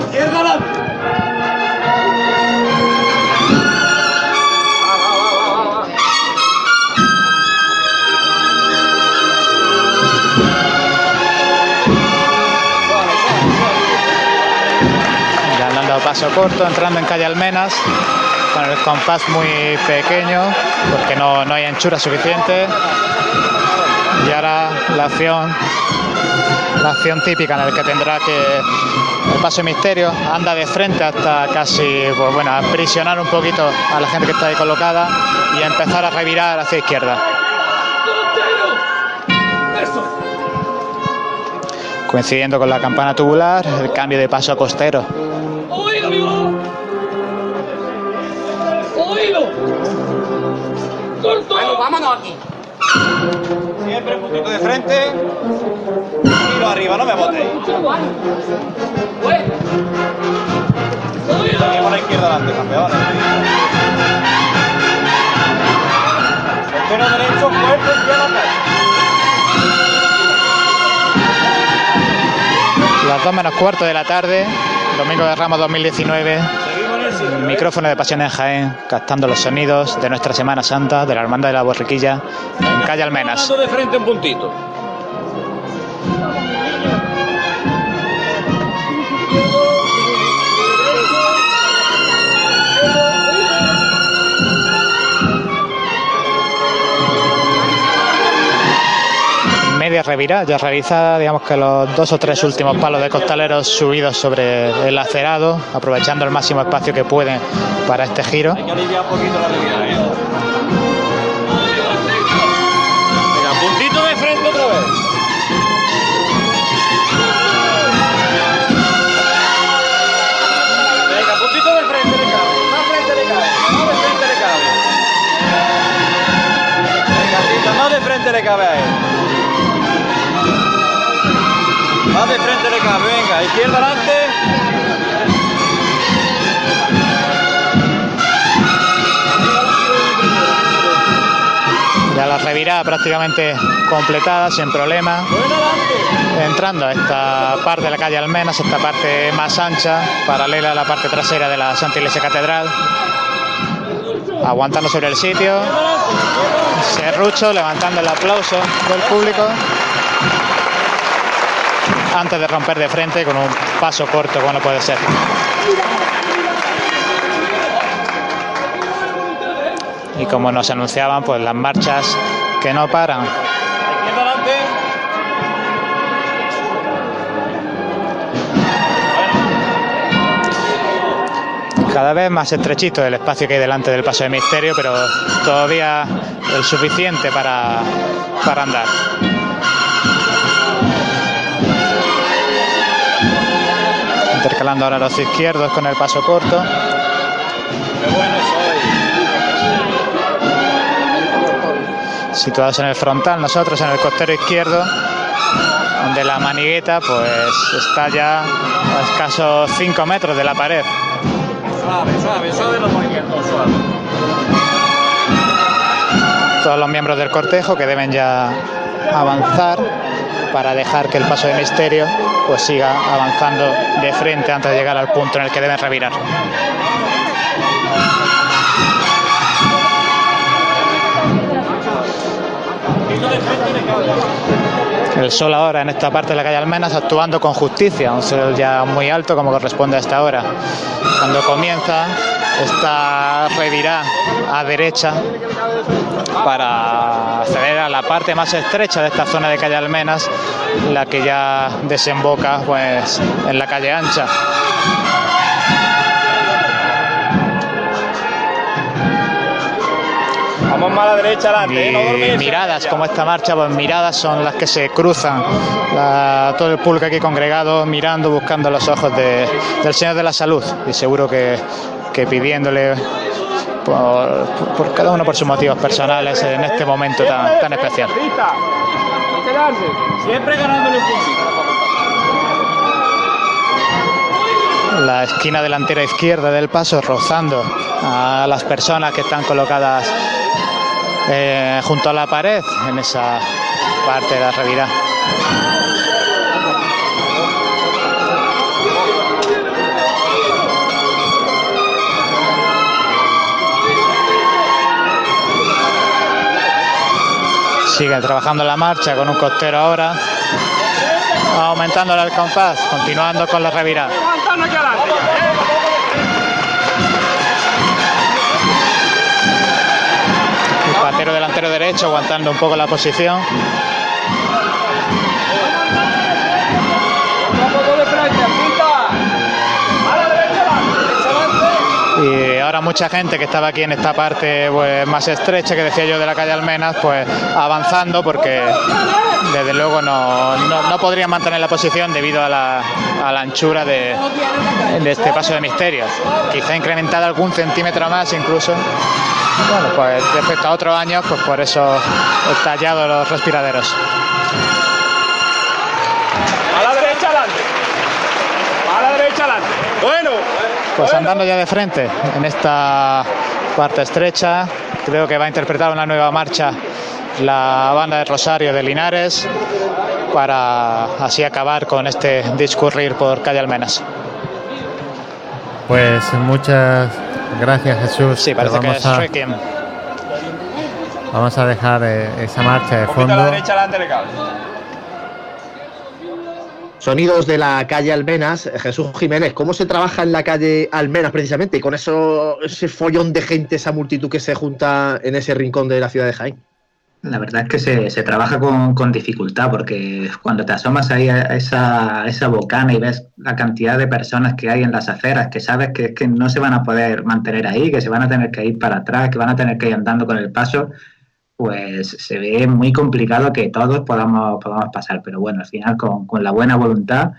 Paso corto, entrando en calle Almenas, con el compás muy pequeño, porque no, no hay anchura suficiente. Y ahora la acción, la acción típica en la que tendrá que el paso misterio anda de frente hasta casi, pues bueno, aprisionar un poquito a la gente que está ahí colocada y empezar a revirar hacia izquierda. Coincidiendo con la campana tubular, el cambio de paso a costero. Aquí. Siempre un puntito de frente. Tiro arriba, no me botéis. Aquí por la izquierda adelante, campeones. Costero derecho, fuerte, izquierda atrás. Las 2 menos cuarto de la tarde, domingo de Ramos 2019. Micrófono de Pasión en Jaén, captando los sonidos de nuestra Semana Santa, de la Hermandad de la Borriquilla, en calle Almenas. De frente un puntito. Media ya realizada, digamos que los dos o tres últimos palos de costaleros subidos sobre el acerado, aprovechando el máximo espacio que pueden para este giro. Venga, izquierda adelante. Ya la revirada prácticamente completada, sin problema. Entrando a esta parte de la calle Almenas, esta parte más ancha, paralela a la parte trasera de la Santa Iglesia Catedral. Aguantando sobre el sitio. Serrucho levantando el aplauso del público. Antes de romper de frente con un paso corto, como no puede ser. Y como nos anunciaban, pues las marchas que no paran. Cada vez más estrechito el espacio que hay delante del paso de misterio, pero todavía el suficiente para, para andar. Intercalando ahora los izquierdos con el paso corto. Situados en el frontal, nosotros en el costero izquierdo, donde la manigueta pues está ya a escasos 5 metros de la pared. Suave, suave, suave los movimientos, suave. Todos los miembros del cortejo que deben ya avanzar para dejar que el paso de misterio pues siga avanzando de frente antes de llegar al punto en el que deben revirar. El sol ahora en esta parte de la calle Almenas actuando con justicia, un sol ya muy alto como corresponde a esta hora. Cuando comienza esta revirá a derecha para acceder a la parte más estrecha de esta zona de calle Almenas, la que ya desemboca pues en la calle ancha. Vamos más a la derecha adelante, ¿eh? No miradas como esta marcha, pues miradas son las que se cruzan. La- todo el público aquí congregado mirando, buscando los ojos de- del Señor de la Salud. Y seguro que, que pidiéndole por, por cada uno por sus motivos personales en este momento tan, tan especial. Siempre ganándole. La esquina delantera izquierda del paso rozando a las personas que están colocadas eh, junto a la pared en esa parte de la revirá. Sigue trabajando la marcha con un costero ahora, aumentándole el compás, continuando con la revirada. El patero delantero derecho aguantando un poco la posición. Ahora mucha gente que estaba aquí en esta parte pues, más estrecha que decía yo de la calle Almenas, pues avanzando porque desde luego no, no, no podrían mantener la posición debido a la, a la anchura de, de este paso de misterios. Quizá incrementada algún centímetro más incluso. Bueno, pues respecto a otros años, pues por eso tallado los respiraderos. Pues andando ya de frente en esta parte estrecha, creo que va a interpretar una nueva marcha la banda de Rosario de Linares para así acabar con este discurrir por calle Almenas. Pues muchas gracias Jesús. Sí, parece que vamos, es a, Requiem. vamos a dejar eh, esa marcha de fondo. derecha adelante le cabe. Sonidos de la calle Almenas. Jesús Jiménez, ¿cómo se trabaja en la calle Almenas precisamente? Con eso, ese follón de gente, esa multitud que se junta en ese rincón de la ciudad de Jaén. La verdad es que se, trabaja con, dificultad porque cuando te asomas ahí a esa, esa bocana y ves la cantidad de personas que hay en las aceras, que sabes que, que no se van a poder mantener ahí, que se van a tener que ir para atrás, que van a tener que ir andando con el paso, pues se ve muy complicado que todos podamos, podamos pasar. Pero bueno, al final con, con la buena voluntad,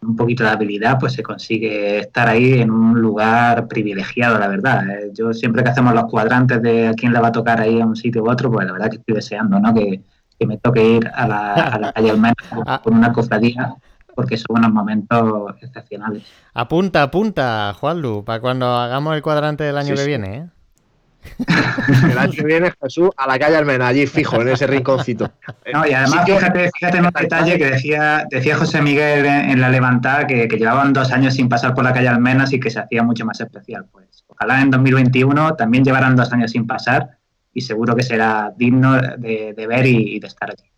un poquito de habilidad, pues se consigue estar ahí en un lugar privilegiado, la verdad. Eh, Yo siempre que hacemos los cuadrantes de a quién le va a tocar ahí a un sitio u otro, pues la verdad que estoy deseando, ¿no? Que, que me toque ir a la, a la calle Almenas *laughs* con una cofradía, porque son unos momentos excepcionales. Apunta, apunta, Juanlu, para cuando hagamos el cuadrante del año Sí, que sí. viene. ¿eh? *laughs* El año que viene, Jesús, a la calle Almenas, allí fijo, en ese rinconcito. No, y además, fíjate, fíjate en un detalle que decía, decía José Miguel en, en la levantada que, que llevaban dos años sin pasar por la calle Almenas y que se hacía mucho más especial. Pues ojalá en 2021 también llevaran dos años sin pasar y seguro que será digno de, de ver y, y de estar allí.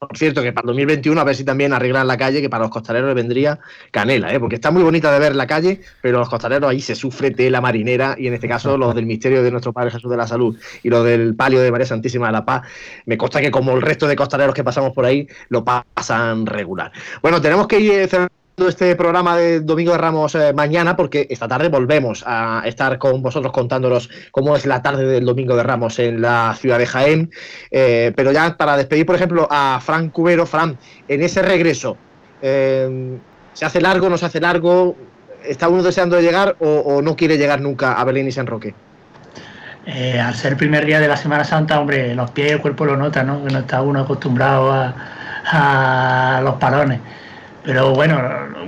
Por cierto, que para 2021 a ver si también arreglan la calle, que para los costaleros vendría canela, ¿eh? porque está muy bonita de ver la calle, pero los costaleros ahí se sufre tela marinera y en este caso los del misterio de nuestro Padre Jesús de la Salud y los del palio de María Santísima de la Paz, me consta que como el resto de costaleros que pasamos por ahí, lo pasan regular. Bueno, tenemos que ir eh, cerrando este programa de Domingo de Ramos eh, mañana porque esta tarde volvemos a estar con vosotros contándonos cómo es la tarde del Domingo de Ramos en la ciudad de Jaén. Eh, pero ya para despedir, por ejemplo, a Fran Cubero, Fran, en ese regreso, eh, ¿Se hace largo, no se hace largo? ¿Está uno deseando llegar o, no quiere llegar nunca a Belén y San Roque? Al ser primer día de la Semana Santa, hombre, los pies y el cuerpo lo nota, ¿no? Que no está uno acostumbrado a, los parones. Pero bueno,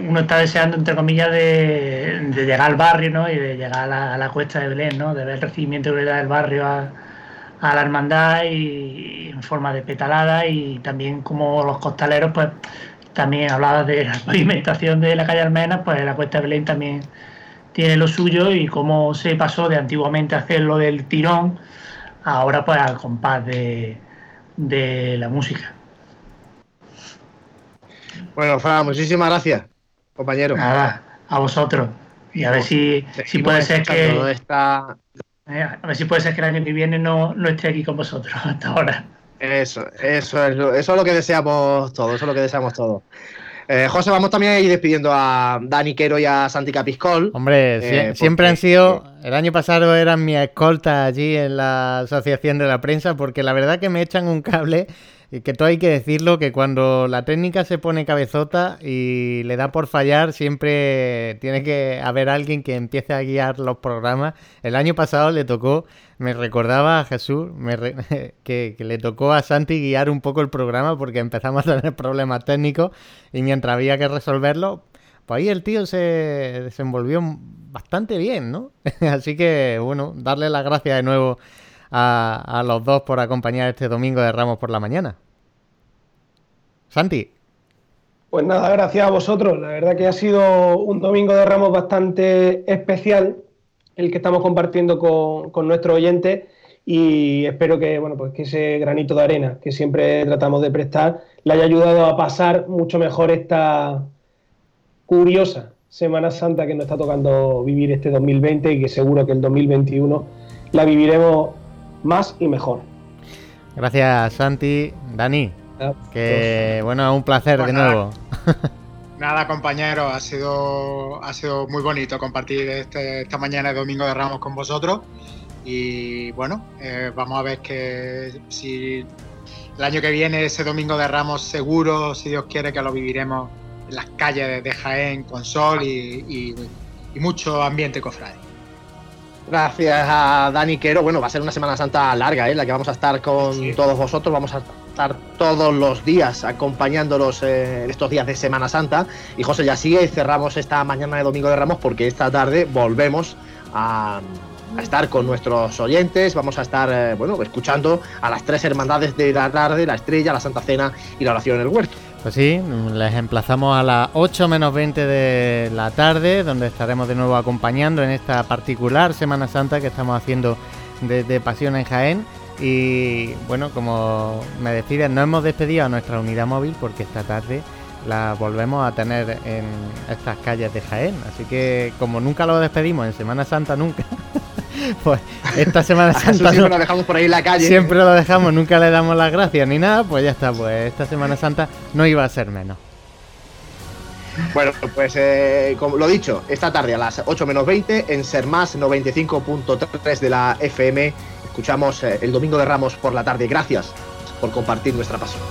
uno está deseando, entre comillas, de, llegar al barrio, ¿no? Y de llegar a la, cuesta de Belén, ¿no? De ver el recibimiento que le da el barrio a, la hermandad y en forma de petalada y también como los costaleros, pues también hablabas de la *laughs* pavimentación de la calle Almenas, pues la cuesta de Belén también tiene lo suyo y cómo se pasó de antiguamente hacerlo del tirón ahora pues al compás de, de la música. Bueno, Fran, muchísimas gracias, compañero. Nada, a vosotros. Y a ver si, si puede ser que. Esta... eh, A ver si puede ser que el año que viene no, no esté aquí con vosotros *laughs* hasta ahora. Eso, eso es, lo, eso es lo que deseamos todos, eso es lo que deseamos todos. Eh, José, vamos también a ir despidiendo a Dani Quero y a Santi Capiscol. Hombre, sie- Eh, siempre porque- han sido. El año pasado eran mi escolta allí en la Asociación de la Prensa, porque la verdad que me echan un cable. Y que todo hay que decirlo, que cuando la técnica se pone cabezota y le da por fallar, siempre tiene que haber alguien que empiece a guiar los programas. El año pasado le tocó, me recordaba a Jesús, me re- *laughs* que, que le tocó a Santi guiar un poco el programa porque empezamos a tener problemas técnicos y mientras había que resolverlo, pues ahí el tío se desenvolvió bastante bien, ¿no? *laughs* Así que, bueno, darle las gracias de nuevo a, a los dos por acompañar este domingo de Ramos por la mañana. Santi. Pues nada, gracias a vosotros. La verdad que ha sido un domingo de Ramos bastante especial el que estamos compartiendo con, con nuestros oyentes y espero que, bueno, pues que ese granito de arena que siempre tratamos de prestar le haya ayudado a pasar mucho mejor esta curiosa Semana Santa que nos está tocando vivir este 2020 y que seguro que el 2021 la viviremos más y mejor. Gracias, Santi. Dani. Que, bueno, es un placer de nuevo. *laughs* Nada, compañero, ha sido, ha sido muy bonito compartir este- esta mañana de Domingo de Ramos con vosotros. Y bueno, eh, vamos a ver que si el año que viene, ese Domingo de Ramos, seguro, si Dios quiere, que lo viviremos en las calles de- de Jaén con sol y, y- y mucho ambiente cofrade. Gracias a Dani Quero. Bueno, va a ser una Semana Santa larga, ¿eh? la que vamos a estar con todos vosotros. Vamos a estar todos los días acompañándolos eh, en estos días de Semana Santa. Y José ya sigue cerramos esta mañana de Domingo de Ramos porque esta tarde volvemos a, a estar con nuestros oyentes. Vamos a estar, eh, bueno, escuchando a las tres hermandades de la tarde, la estrella, la Santa Cena y la oración en el huerto. Pues sí, les emplazamos a las 8 menos 20 de la tarde, donde estaremos de nuevo acompañando en esta particular Semana Santa que estamos haciendo desde Pasión en Jaén. Y bueno, como me deciden, no hemos despedido a nuestra unidad móvil porque esta tarde la volvemos a tener en estas calles de Jaén. Así que como nunca lo despedimos en Semana Santa, nunca. *laughs* *laughs* pues esta Semana Santa siempre no- lo dejamos por ahí en la calle. Siempre lo dejamos, nunca le damos las gracias ni nada, pues ya está, pues esta Semana Santa no iba a ser menos. Bueno, pues eh, como lo dicho, esta tarde a las 8 menos 20 en Sermas 95.3 de la FM escuchamos eh, el Domingo de Ramos por la tarde. Gracias por compartir nuestra pasión.